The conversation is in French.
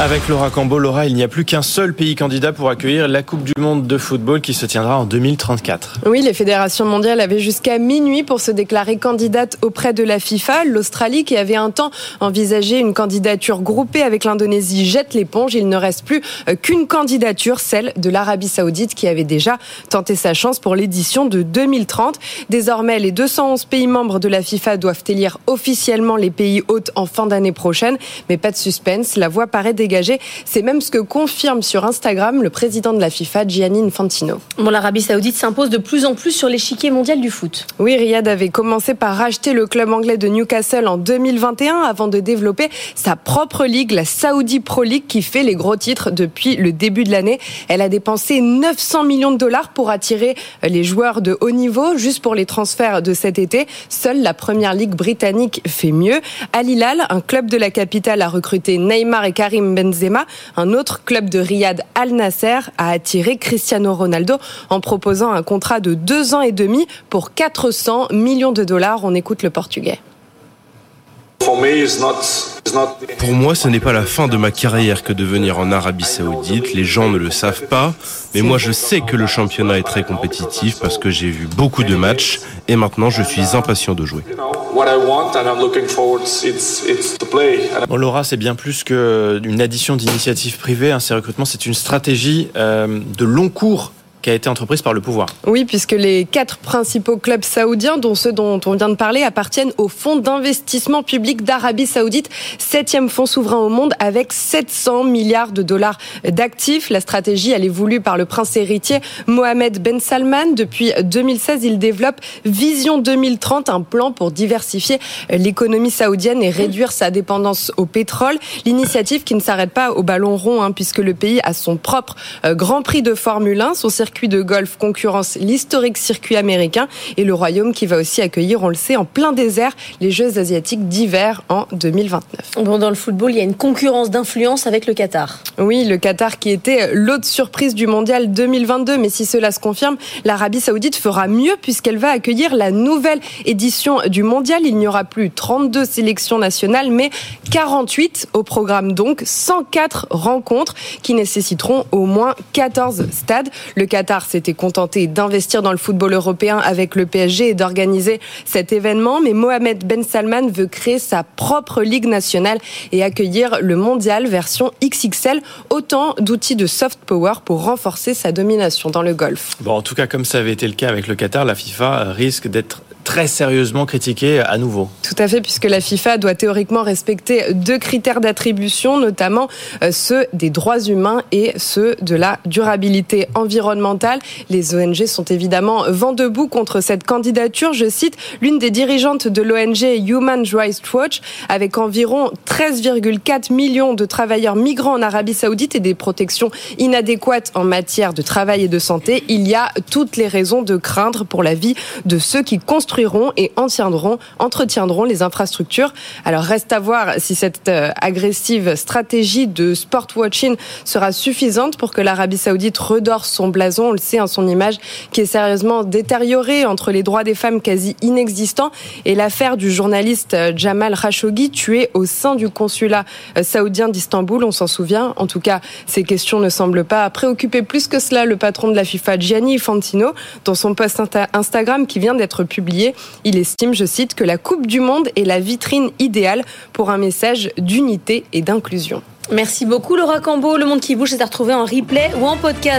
Avec Laura Cambo, Laura, il n'y a plus qu'un seul pays candidat pour accueillir la Coupe du Monde de football qui se tiendra en 2034. Oui, les fédérations mondiales avaient jusqu'à minuit pour se déclarer candidate auprès de la FIFA. L'Australie, qui avait un temps envisagé une candidature groupée avec l'Indonésie, jette l'éponge. Il ne reste plus euh, qu'une candidature, celle de l'Arabie Saoudite, qui avait déjà tenté sa chance pour l'édition de 2030. Désormais, les 211 pays membres de la FIFA doivent élire officiellement les pays hôtes en fin d'année prochaine. Mais pas de suspense, la voie paraît dégagée c'est même ce que confirme sur Instagram le président de la FIFA, Gianni Infantino. Bon, l'Arabie Saoudite s'impose de plus en plus sur l'échiquier mondial du foot. Oui, Riyad avait commencé par racheter le club anglais de Newcastle en 2021 avant de développer sa propre ligue, la Saudi Pro League, qui fait les gros titres depuis le début de l'année. Elle a dépensé 900 millions de dollars pour attirer les joueurs de haut niveau, juste pour les transferts de cet été. Seule la première ligue britannique fait mieux. Al Hilal, un club de la capitale, a recruté Neymar et Karim Benzema, un autre club de Riyad Al Nasser, a attiré Cristiano Ronaldo en proposant un contrat de deux ans et demi pour 400 millions de dollars. On écoute le portugais. Pour moi, ce n'est pas la fin de ma carrière que de venir en Arabie Saoudite. Les gens ne le savent pas, mais moi je sais que le championnat est très compétitif parce que j'ai vu beaucoup de matchs et maintenant je suis impatient de jouer. Bon, Laura, c'est bien plus qu'une addition d'initiatives privées. Hein. Ces recrutements, c'est une stratégie euh, de long cours qui a été entreprise par le pouvoir. Oui, puisque les quatre principaux clubs saoudiens, dont ceux dont on vient de parler, appartiennent au fonds d'investissement public d'Arabie Saoudite, septième fonds souverain au monde avec 700 milliards de dollars d'actifs. La stratégie, elle est voulue par le prince héritier Mohamed Ben Salman. Depuis 2016, il développe Vision 2030, un plan pour diversifier l'économie saoudienne et réduire sa dépendance au pétrole. L'initiative qui ne s'arrête pas au ballon rond, hein, puisque le pays a son propre euh, Grand Prix de Formule 1, son de golf concurrence l'historique circuit américain et le Royaume qui va aussi accueillir, on le sait, en plein désert, les Jeux asiatiques d'hiver en 2029. Bon, dans le football, il y a une concurrence d'influence avec le Qatar. Oui, le Qatar qui était l'autre surprise du mondial 2022. Mais si cela se confirme, l'Arabie Saoudite fera mieux puisqu'elle va accueillir la nouvelle édition du mondial. Il n'y aura plus 32 sélections nationales, mais 48 au programme donc, 104 rencontres qui nécessiteront au moins 14 stades. Le Qatar s'était contenté d'investir dans le football européen avec le PSG et d'organiser cet événement, mais Mohamed Ben Salman veut créer sa propre ligue nationale et accueillir le mondial version XXL, autant d'outils de soft power pour renforcer sa domination dans le golf. Bon, en tout cas, comme ça avait été le cas avec le Qatar, la FIFA risque d'être très sérieusement critiquée à nouveau. Tout à fait, puisque la FIFA doit théoriquement respecter deux critères d'attribution, notamment euh, ceux des droits humains et ceux de la durabilité environnementale. Les ONG sont évidemment vent debout contre cette candidature. Je cite l'une des dirigeantes de l'ONG Human Rights Watch, avec environ 13,4 millions de travailleurs migrants en Arabie Saoudite et des protections inadéquates en matière de travail et de santé. Il y a toutes les raisons de craindre pour la vie de ceux qui construisent et entretiendront, entretiendront les infrastructures. Alors reste à voir si cette euh, agressive stratégie de sport watching sera suffisante pour que l'Arabie Saoudite redore son blason. On le sait, hein, son image qui est sérieusement détériorée entre les droits des femmes quasi inexistants et l'affaire du journaliste euh, Jamal Khashoggi tué au sein du consulat euh, saoudien d'Istanbul. On s'en souvient. En tout cas, ces questions ne semblent pas préoccuper plus que cela le patron de la FIFA, Gianni Infantino, dans son post Instagram qui vient d'être publié il estime, je cite, que la Coupe du Monde est la vitrine idéale pour un message d'unité et d'inclusion. Merci beaucoup Laura Cambo. Le Monde qui bouge est à retrouver en replay ou en podcast.